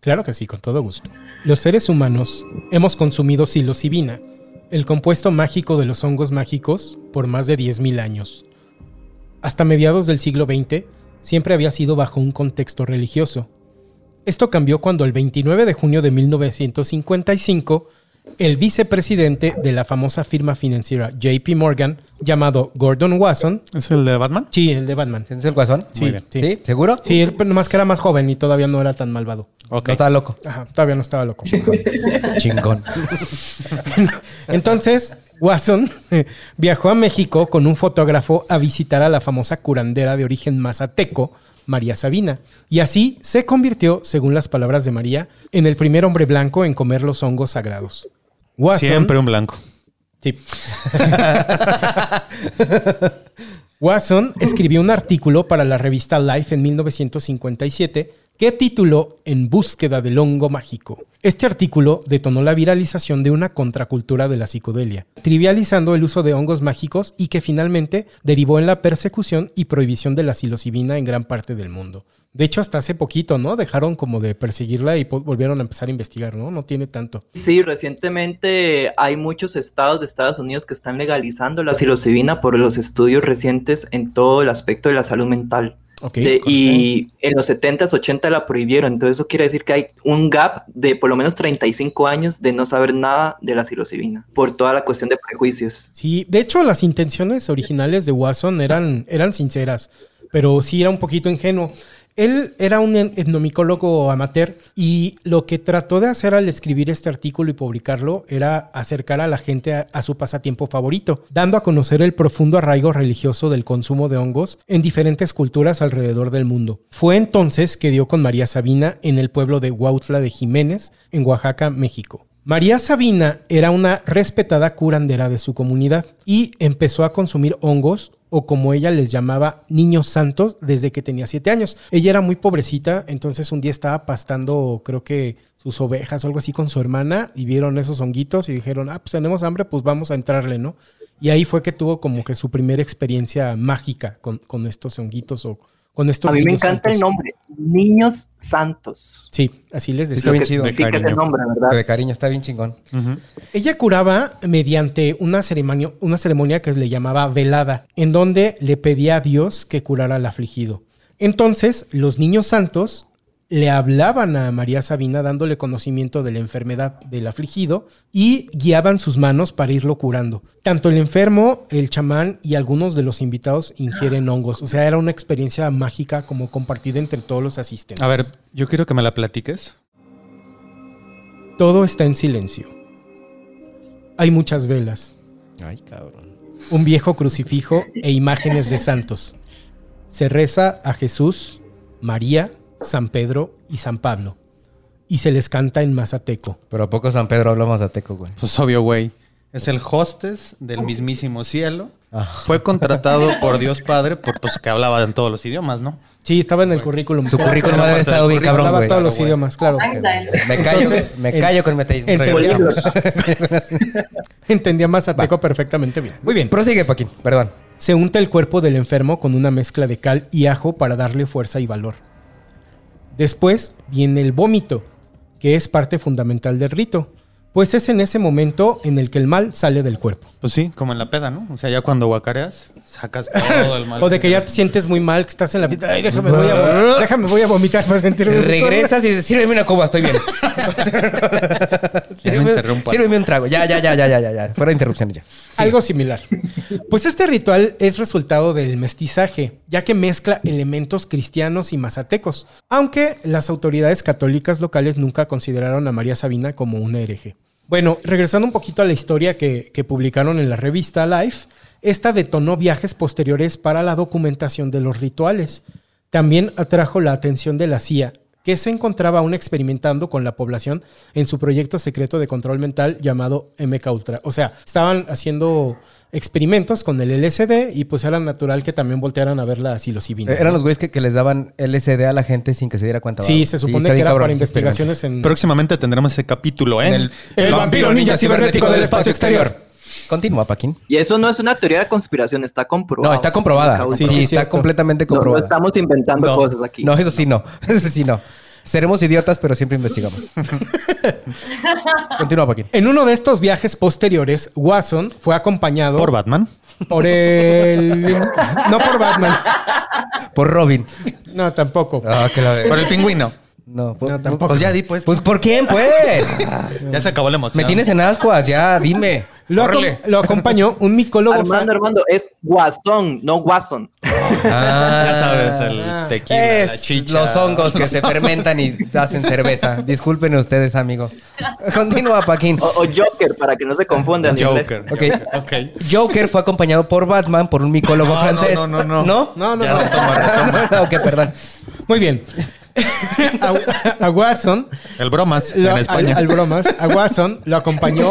Claro que sí, con todo gusto. Los seres humanos hemos consumido psilocibina, el compuesto mágico de los hongos mágicos, por más de 10.000 años. Hasta mediados del siglo XX, siempre había sido bajo un contexto religioso. Esto cambió cuando el 29 de junio de 1955, el vicepresidente de la famosa firma financiera JP Morgan, llamado Gordon Wasson. ¿Es el de Batman? Sí, el de Batman. ¿Es el guasón? Sí, sí. ¿Sí? ¿Seguro? Sí, él, pero nomás que era más joven y todavía no era tan malvado. Ok. No estaba loco. Ajá, todavía no estaba loco. Chingón. Entonces, Watson viajó a México con un fotógrafo a visitar a la famosa curandera de origen mazateco, María Sabina. Y así se convirtió, según las palabras de María, en el primer hombre blanco en comer los hongos sagrados. Watson, Siempre un blanco. Sí. Watson escribió un artículo para la revista Life en 1957 que tituló En búsqueda del hongo mágico. Este artículo detonó la viralización de una contracultura de la psicodelia, trivializando el uso de hongos mágicos y que finalmente derivó en la persecución y prohibición de la psilocibina en gran parte del mundo. De hecho, hasta hace poquito, ¿no? Dejaron como de perseguirla y po- volvieron a empezar a investigar, ¿no? No tiene tanto. Sí, recientemente hay muchos estados de Estados Unidos que están legalizando la psilocibina por los estudios recientes en todo el aspecto de la salud mental. Ok. De- y en los 70s, 80 la prohibieron. Entonces eso quiere decir que hay un gap de por lo menos 35 años de no saber nada de la psilocibina por toda la cuestión de prejuicios. Sí, de hecho las intenciones originales de Watson eran, eran sinceras, pero sí era un poquito ingenuo. Él era un etnomicólogo amateur y lo que trató de hacer al escribir este artículo y publicarlo era acercar a la gente a, a su pasatiempo favorito, dando a conocer el profundo arraigo religioso del consumo de hongos en diferentes culturas alrededor del mundo. Fue entonces que dio con María Sabina en el pueblo de Huautla de Jiménez, en Oaxaca, México. María Sabina era una respetada curandera de su comunidad y empezó a consumir hongos o como ella les llamaba niños santos desde que tenía siete años. Ella era muy pobrecita, entonces un día estaba pastando creo que sus ovejas o algo así con su hermana y vieron esos honguitos y dijeron, ah, pues tenemos hambre, pues vamos a entrarle, ¿no? Y ahí fue que tuvo como que su primera experiencia mágica con, con estos honguitos o con estos A mí me niños encanta el santos. nombre, Niños Santos. Sí, así les Es decía. lo bien chido. De ese cariño. nombre, ¿verdad? De cariño, está bien chingón. Ella curaba mediante una ceremonia, una ceremonia que le llamaba velada, en donde le pedía a Dios que curara al afligido. Entonces, los niños santos le hablaban a María Sabina dándole conocimiento de la enfermedad del afligido y guiaban sus manos para irlo curando. Tanto el enfermo, el chamán y algunos de los invitados ingieren hongos. O sea, era una experiencia mágica como compartida entre todos los asistentes. A ver, yo quiero que me la platiques. Todo está en silencio. Hay muchas velas. Ay, cabrón. un viejo crucifijo e imágenes de santos. Se reza a Jesús, María, San Pedro y San Pablo. Y se les canta en mazateco. Pero a poco San Pedro habla mazateco, güey. Pues obvio, güey. Es el hostes del mismísimo cielo. Ah. Fue contratado por Dios Padre por pues que hablaba en todos los idiomas, ¿no? Sí, estaba en el currículum. Su Claro, currículum era ha de haber parte del estado bien cabrón, Hablaba güey. todos los güey. idiomas, claro. Me callo, Entonces, me en- callo con mi ateísmo. en- Regresamos. Entendía mazateco perfectamente bien. Muy bien. Prosigue, Paquín, perdón. Se unta el cuerpo del enfermo con una mezcla de cal y ajo para darle fuerza y valor. Después viene el vómito, que es parte fundamental del rito, pues es en ese momento en el que el mal sale del cuerpo. Pues sí, como en la peda, ¿no? O sea, ya cuando guacareas, sacas todo el mal. O de que ya te sientes muy mal, que estás en la vida. Ay, déjame, voy a, déjame, voy a vomitar para sentirme mejor". Regresas y dices, sírveme una cuba, estoy bien. sírveme, sírveme un trago. Ya, ya, ya, ya, ya, ya, ya. Fuera de interrupciones ya. Algo similar. Pues este ritual es resultado del mestizaje, ya que mezcla elementos cristianos y mazatecos, aunque las autoridades católicas locales nunca consideraron a María Sabina como una hereje. Bueno, regresando un poquito a la historia que, que publicaron en la revista Life, esta detonó viajes posteriores para la documentación de los rituales. También atrajo la atención de la CIA, que se encontraba aún experimentando con la población en su proyecto secreto de control mental llamado MK Ultra. O sea, estaban haciendo experimentos con el LSD y pues era natural que también voltearan a ver la psilocibina. Eh, Eran los güeyes que, que les daban LSD a la gente sin que se diera cuenta. Sí, se supone que era para investigaciones en... Próximamente tendremos ese capítulo, ¿eh? En el- el vampiro ninja cibernético del espacio exterior. Continúa, Paquín. Y eso no es una teoría de conspiración, está comprobado. No, está comprobada. Sí, está completamente No, no comprobada. estamos inventando No, cosas aquí. No, eso sí no. Eso sí no. Seremos idiotas, pero siempre investigamos. Continúa, Paquín. En uno de estos viajes posteriores, Watson fue acompañado Por Batman. por el... No por Batman. Por Robin. No, tampoco. Ah, que la Por el pingüino. No, pues, No, tampoco. Pues ya di, pues. Pues ¿por quién, pues? ya se acabó la emoción. Me tienes en ascuas, ya, dime. Lo, acom- lo acompañó un micólogo. Armando, Armando, es Guasón, no Guasón. Ah, Ya sabes, el tequila, la Es chicha. los hongos que se fermentan y hacen cerveza. Disculpen ustedes, amigos. Continúa, Paquín. O, o Joker, para que no se confundan. Joker. Ok. Ok. Joker fue acompañado por Batman, por un micólogo No, francés. no, no, no, no. ¿No? No, no, Ya no. retoma, retoma. ok, perdón. Muy bien. a, a Watson, El bromas lo- en España. Al, al bromas, a Watson lo acompañó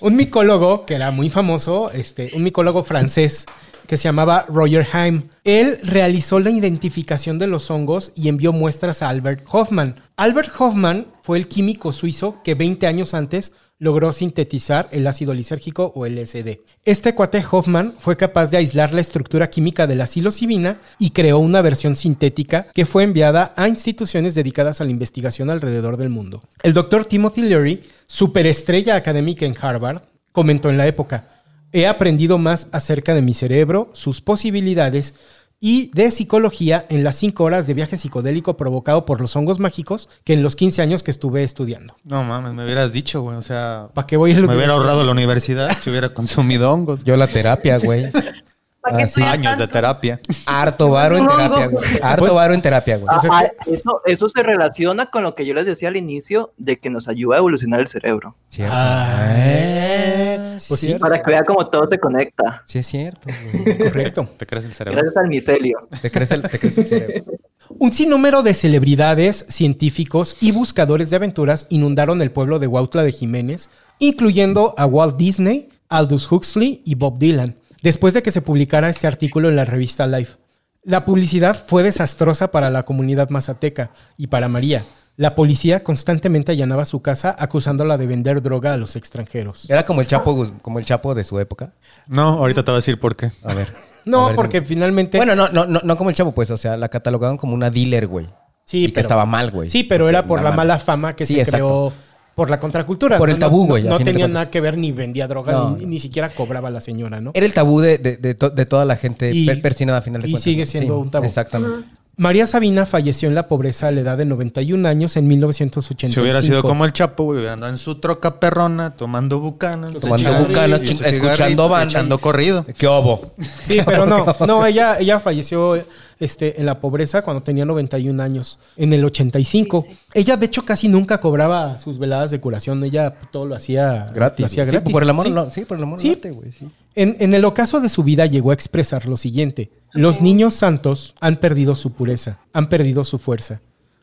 un micólogo que era muy famoso, este, un micólogo francés que se llamaba Roger Heim. Él realizó la identificación de los hongos y envió muestras a Albert Hoffman. Albert Hoffman fue el químico suizo que 20 años antes logró sintetizar el ácido lisérgico o LSD. Este cuate Hoffman fue capaz de aislar la estructura química de la psilocibina y creó una versión sintética que fue enviada a instituciones dedicadas a la investigación alrededor del mundo. El doctor Timothy Leary, superestrella académica en Harvard, comentó en la época, he aprendido más acerca de mi cerebro, sus posibilidades y de psicología en las 5 horas de viaje psicodélico provocado por los hongos mágicos que en los 15 años que estuve estudiando. No mames, me hubieras dicho, güey. O sea, ¿Para qué voy a la me hubiera ahorrado la universidad si hubiera consumido hongos. Yo la terapia, güey. ¿Para qué Ah, Años de terapia. Harto varo en Un terapia, güey. Harto varo en terapia, güey. Ah, Pues ah, eso, eso se relaciona con lo que yo les decía al inicio de que nos ayuda a evolucionar el cerebro. Cierto. Ah, Eh, pues sí, cierto. Para que vea cómo todo se conecta. Sí, es cierto, güey. correcto. Te crees el cerebro. Gracias al micelio. Te crece el, te crece el cerebro. Un sinnúmero de celebridades, científicos y buscadores de aventuras inundaron el pueblo de Huautla de Jiménez, incluyendo a Walt Disney, Aldous Huxley y Bob Dylan, después de que se publicara este artículo en la revista Life. La publicidad fue desastrosa para la comunidad mazateca y para María. La policía constantemente allanaba su casa acusándola de vender droga a los extranjeros. Era como el Chapo, como el Chapo de su época. No, ahorita te voy a decir por qué. A ver. No, A ver, porque dime. finalmente... Bueno, no, no, no, no como el Chapo, pues. O sea, la catalogaban como una dealer, güey. sí, y que estaba mal, güey. Sí, pero era por La la mal- mala fama que Sí, se exacto. creó por la contracultura. Por el tabú, güey, No, de tenía nada que ver ni vendía droga, No, ni, no. ni siquiera cobraba la señora, ¿no? Era el tabú de, de, de to- de toda la gente Y- per- persinada a final de y cuentas. sigue ¿no? siendo un tabú. Exactamente. María Sabina falleció en la pobreza a la edad de 91 años en 1985. Si hubiera sido como el Chapo, güey, andando en su troca perrona, tomando bucana, Tomando bucanas, escuchando banda. echando corrido. ¿Qué obo? Sí, pero no, no, ella, ella falleció este, en la pobreza cuando tenía 91 años, en el 85. Ella, de hecho, casi nunca cobraba sus veladas de curación. Ella todo lo hacía Gratis. Lo hacía Sí, por el amor, Sí. no, sí, por el amor Sí. arte, güey. Sí. En, en el ocaso de su vida llegó a expresar lo siguiente. Los niños santos han perdido su pureza, han perdido su fuerza.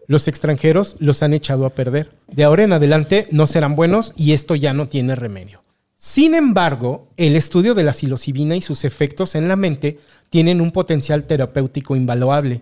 Los extranjeros los han echado a perder. De ahora en adelante no serán buenos y esto ya no tiene remedio. Sin embargo, el estudio de la psilocibina y sus efectos en la mente tienen un potencial terapéutico invaluable.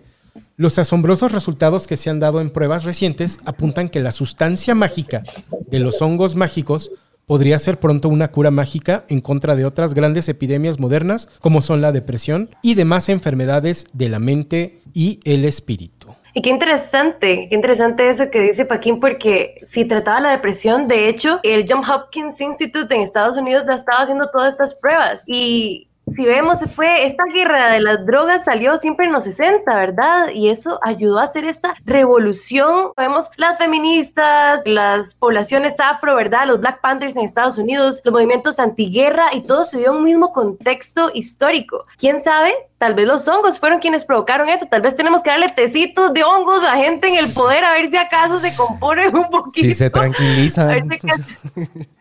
Los asombrosos resultados que se han dado en pruebas recientes apuntan que la sustancia mágica de los hongos mágicos podría ser pronto una cura mágica en contra de otras grandes epidemias modernas como son la depresión y demás enfermedades de la mente y el espíritu. Y qué interesante, qué interesante eso que dice Paquín, porque si trataba la depresión, de hecho, el John Hopkins Institute en Estados Unidos ya estaba haciendo todas estas pruebas. Y si vemos, fue, esta guerra de las drogas salió siempre en los 60, ¿verdad? Y eso ayudó a hacer esta revolución. Vemos las feministas, las poblaciones afro, ¿verdad? Los Black Panthers en Estados Unidos, los movimientos antiguerra y todo se dio en un mismo contexto histórico. ¿Quién sabe? Tal vez los hongos fueron quienes provocaron eso. Tal vez tenemos que darle tecitos de hongos a gente en el poder a ver si acaso se componen un poquito. Si se A ver tranquilizan. si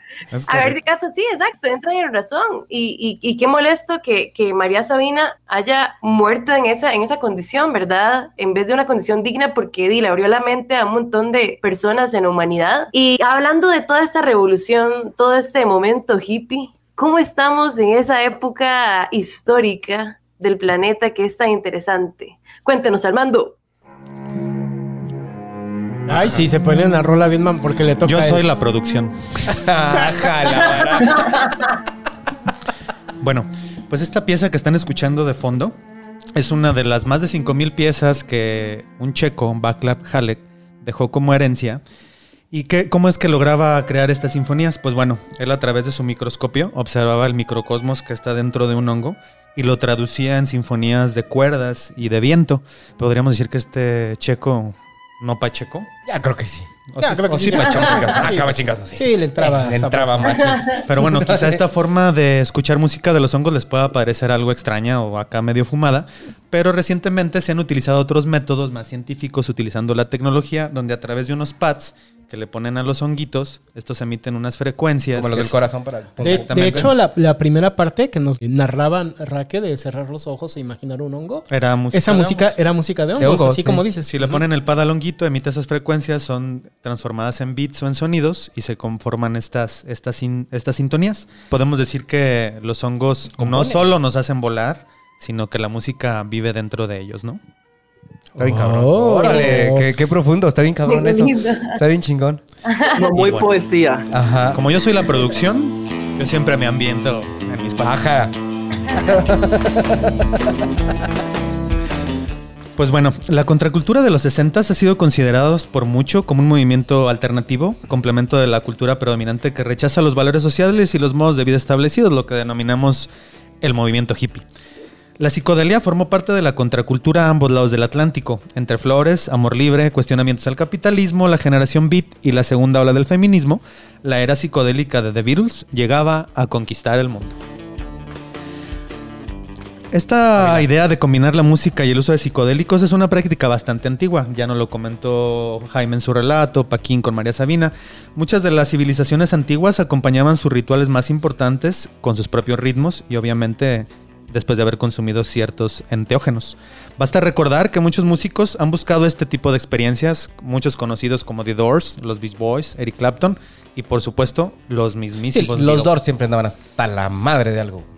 a ver si acaso sí, exacto, entran en razón. Y, y, y qué molesto que, que María Sabina haya muerto en esa, en esa condición, ¿verdad? En vez de una condición digna, porque di, le abrió la mente a un montón de personas en la humanidad. Y hablando de toda esta revolución, todo este momento hippie, ¿cómo estamos en esa época histórica del planeta que es tan interesante? Cuéntenos, Armando. Ay, sí, se ponen a rola bien, man, porque le toca Yo soy la producción. Bueno, pues esta pieza que están escuchando de fondo es una de las más de 5.000 piezas que un checo, Václav Halek, dejó como herencia. ¿Y qué, cómo es que lograba crear estas sinfonías? Pues bueno, él a través de su microscopio observaba el microcosmos que está dentro de un hongo y lo traducía en sinfonías de cuerdas y de viento. Podríamos decir que este checo, no pacheco. Ya creo que sí. O sí- o sí. Ah, no le entraba. Le entraba sabroso. macho. Pero bueno, quizá esta forma de escuchar música de los hongos les pueda parecer algo extraña o acá medio fumada, pero recientemente se han utilizado otros métodos más científicos utilizando la tecnología, donde a través de unos pads que le ponen a los honguitos, estos emiten unas frecuencias. Como los del corazón para... De, de hecho, la, la primera parte que nos narraban Raque de cerrar los ojos e imaginar un hongo, Era música esa de música era música de hongos, De hongos, así sí. como dices. Si le ponen el pad al honguito, emite esas frecuencias, son transformadas en bits o en sonidos y se conforman estas, estas, sin- estas sintonías. Podemos decir que los hongos no solo nos hacen volar, sino que la música vive dentro de ellos, ¿no? Está bien cabrón. Oh. Órale, qué, qué profundo. Está bien cabrón Qué eso. lindo. Está bien chingón. Como muy bueno. poesía. Ajá. Como yo soy la producción, yo siempre me ambiento en mis pajas. Pues bueno, la contracultura de los 60 ha sido considerada por mucho como un movimiento alternativo, complemento de la cultura predominante que rechaza los valores sociales y los modos de vida establecidos, lo que denominamos el movimiento hippie. La psicodelia formó parte de la contracultura a ambos lados del Atlántico, entre flores, amor libre, cuestionamientos al capitalismo, la generación beat y la segunda ola del feminismo, la era psicodélica de The Beatles llegaba a conquistar el mundo. Esta idea de combinar la música y el uso de psicodélicos es una práctica bastante antigua. Ya nos lo comentó Jaime en su relato, Paquín con María Sabina. Muchas de las civilizaciones antiguas acompañaban sus rituales más importantes con sus propios ritmos y obviamente después de haber consumido ciertos enteógenos. Basta recordar que muchos músicos han buscado este tipo de experiencias, muchos conocidos como The Doors, los Beach Boys, Eric Clapton y por supuesto los Sí, mismísimos los Beatles. Doors siempre andaban hasta la madre de algo.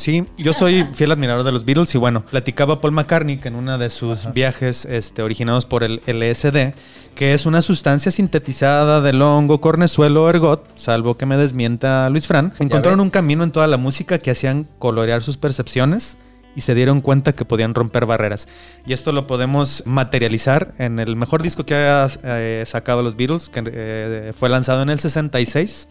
Sí, yo soy fiel admirador de los Beatles y bueno, platicaba Paul McCartney que en uno de sus viajes este, originados por el LSD, que es una sustancia sintetizada del hongo, cornezuelo ergot, salvo que me desmienta Luis Fran, encontraron un camino en toda la música que hacían colorear sus percepciones y se dieron cuenta que podían romper barreras. Y esto lo podemos materializar en el mejor disco que ha eh, sacado los Beatles, que eh, fue lanzado en el 66,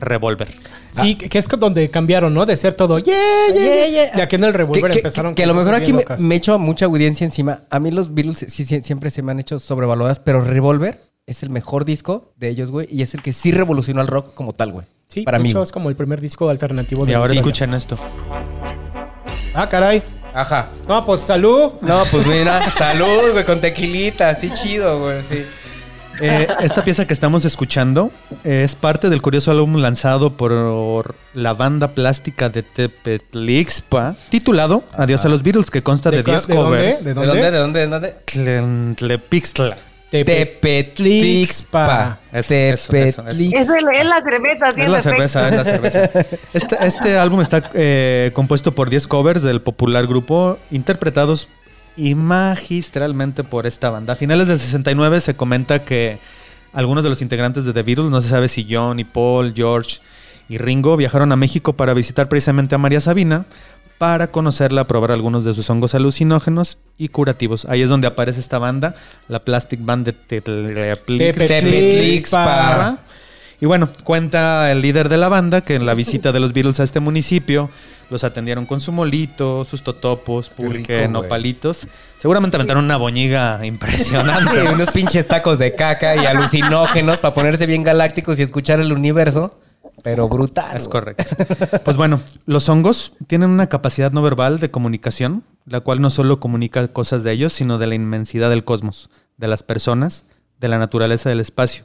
Revolver. Sí, que es donde cambiaron, ¿no? De ser todo, yeah, yeah, Yeah, yeah. Y aquí en el revólver Que, que- empezaron que a lo mejor aquí me, me echo mucha audiencia encima. A mí los Beatles sí, sí, siempre se me han hecho sobrevaloradas, pero Revolver es el mejor disco de ellos, güey. Y es el que sí revolucionó al rock como tal, güey. Sí, para de mí. hecho, es como el primer disco alternativo Y de ahora sí. escuchen esto. Ah, caray. Ajá. No, pues salud. No, pues mira, salud, güey, con tequilita, así chido, güey, sí. Eh, esta pieza que estamos escuchando es parte del curioso álbum lanzado por la banda plástica de Tepetlixpa, titulado Adiós a los Beatles, que consta de, cua- 10 ¿De dónde? covers. ¿De ¿De dónde? ¿De dónde? ¿De dónde? Tlepixtla. Tepetlixpa. Eso, eso, eso. Es, la cerveza, sí, Es la cerveza, es la cerveza. Este, este álbum está eh, compuesto por 10 covers del popular grupo, interpretados y magistralmente por esta banda. A finales del 69 se comenta que algunos de los integrantes de The Beatles, no se sabe si John y Paul, George y Ringo, viajaron a México para visitar precisamente a María Sabina para conocerla, probar algunos de sus hongos alucinógenos y curativos. Ahí es donde aparece esta banda, la Plastic Band de Tepetlixpa. Y bueno, cuenta el líder de la banda que en la visita de los Beatles a este municipio los atendieron con su molito, sus totopos, pulque, rico, nopalitos. Seguramente aventaron una boñiga Sí, impresionante. unos pinches tacos de caca y alucinógenos para ponerse bien galácticos y escuchar el universo. Pero brutal. Es correcto. Pues bueno, los hongos tienen una capacidad no verbal de comunicación, la cual no solo comunica cosas de ellos, sino de la inmensidad del cosmos, de las personas, de la naturaleza del espacio.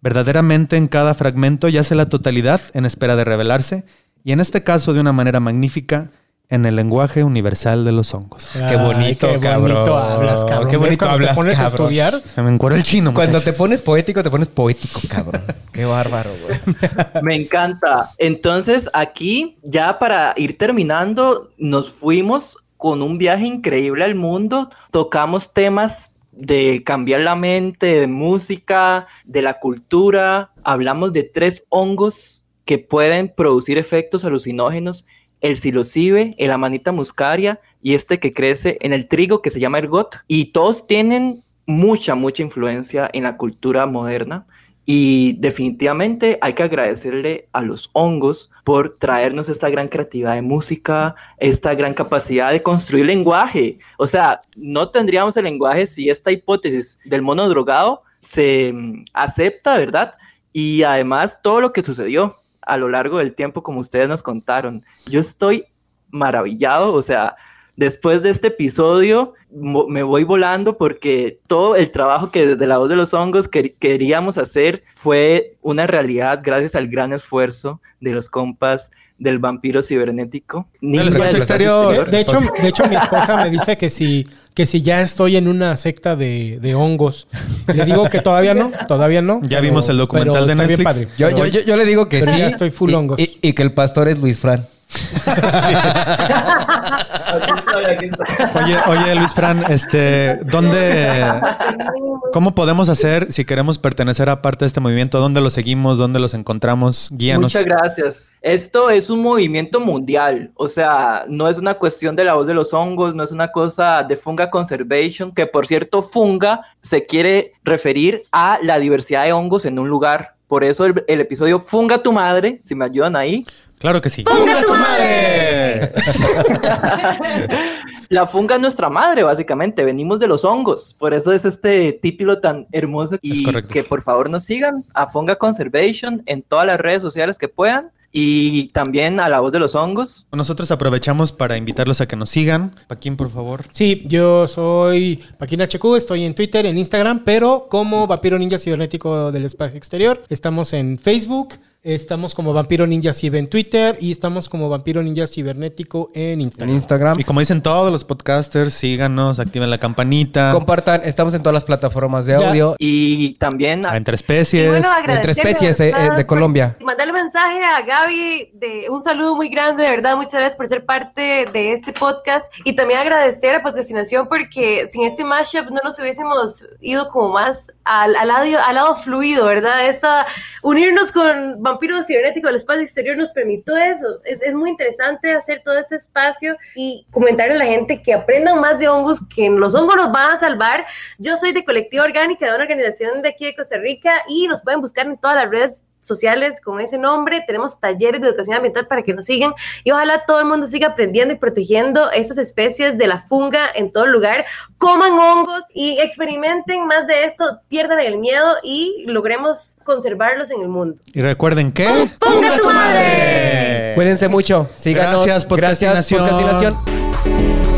Verdaderamente en cada fragmento yace la totalidad en espera de revelarse, y en este caso de una manera magnífica, en el lenguaje universal de los hongos. Qué bonito, qué cabrón. bonito hablas, cabrón. Qué ¿Ves bonito hablas, te pones a estudiar. Se me encueró el chino. Cuando te pones poético, te pones poético, cabrón. Qué bárbaro, güey. Me encanta. Entonces, aquí, ya para ir terminando, nos fuimos con un viaje increíble al mundo. Tocamos temas de cambiar la mente, de música, de la cultura. Hablamos de tres hongos que pueden producir efectos alucinógenos. El psilocibe, el amanita muscaria y este que crece en el trigo que se llama ergot. Y todos tienen mucha, mucha influencia en la cultura moderna. Y definitivamente hay que agradecerle a los hongos por traernos esta gran creatividad de música, esta gran capacidad de construir lenguaje. O sea, no tendríamos el lenguaje si esta hipótesis del mono drogado se mm, acepta, ¿verdad? Y además todo lo que sucedió a lo largo del tiempo, como ustedes nos contaron. Yo estoy maravillado, o sea, después de este episodio me voy volando porque todo el trabajo que desde la voz de los hongos que- queríamos hacer fue una realidad gracias al gran esfuerzo de los compas del vampiro cibernético. Ninja espacio del exterior. De hecho, de hecho, mi esposa me dice que si, que si ya estoy en una secta de, de hongos. Le digo que todavía no, todavía no. Ya vimos el documental pero de bien Netflix. padre. Yo, Pero- yo, yo, yo le digo que pero sí. ya estoy full y, hongos. y- y que el pastor es Luis Fran. Oye, oye, Luis Fran, este, ¿dónde, cómo podemos hacer si queremos pertenecer a parte de este movimiento? ¿Dónde lo seguimos? ¿Dónde los encontramos? Guíanos. Muchas gracias. Esto es un movimiento mundial, o sea, no es una cuestión de la voz de los hongos, no es una cosa de Funga Conservation, que por cierto, Funga se quiere referir a la diversidad de hongos en un lugar. Por eso el episodio Funga tu madre, si me ayudan ahí. Claro que sí. ¡Funga tu madre! La funga es nuestra madre, básicamente. Venimos de los hongos. Por eso es este título tan hermoso. Y correcto. que por favor nos sigan a Funga Conservation en todas las redes sociales que puedan. Y también a la voz de los hongos. Nosotros aprovechamos para invitarlos a que nos sigan. Paquín, por favor. Sí, yo soy Paquín HQ, estoy en Twitter, en Instagram, pero como Vampiro Ninja Cibernético del Espacio Exterior. Estamos en Facebook, estamos como Vampiro Ninja Cib en Twitter y estamos como Vampiro Ninja Cibernético en En Instagram. Y como dicen todos los podcasters, síganos, activen la campanita. Compartan, estamos en todas las plataformas de Ya. audio. Y también a- Entre especies. bueno, Entre especies, eh, eh, de Colombia. Mandarle mensaje a Gaby de un saludo muy grande, de verdad, muchas gracias por ser parte de este podcast y también agradecer a Podcastinación porque sin este mashup no nos hubiésemos ido como más al, al, lado, al lado fluido, ¿verdad? Esta, unirnos con Vampiro Cibernético del Espacio Exterior nos permitió eso. Es, es muy interesante hacer todo ese espacio y comentarle a la gente que aprendan más de hongos, que los hongos nos van a salvar. Yo soy de Colectiva Orgánica, de una organización de aquí de Costa Rica y nos pueden buscar en todas las redes sociales con ese nombre. Tenemos talleres de educación ambiental para que nos sigan y ojalá todo el mundo siga aprendiendo y protegiendo estas especies de la funga en todo lugar. Coman hongos y experimenten más de esto, pierdan el miedo y logremos conservarlos en el mundo. Y recuerden que... ¡Ponga tu madre! Cuídense mucho. Síganos. Gracias, Gracias, Podcastinación. Podcastinación.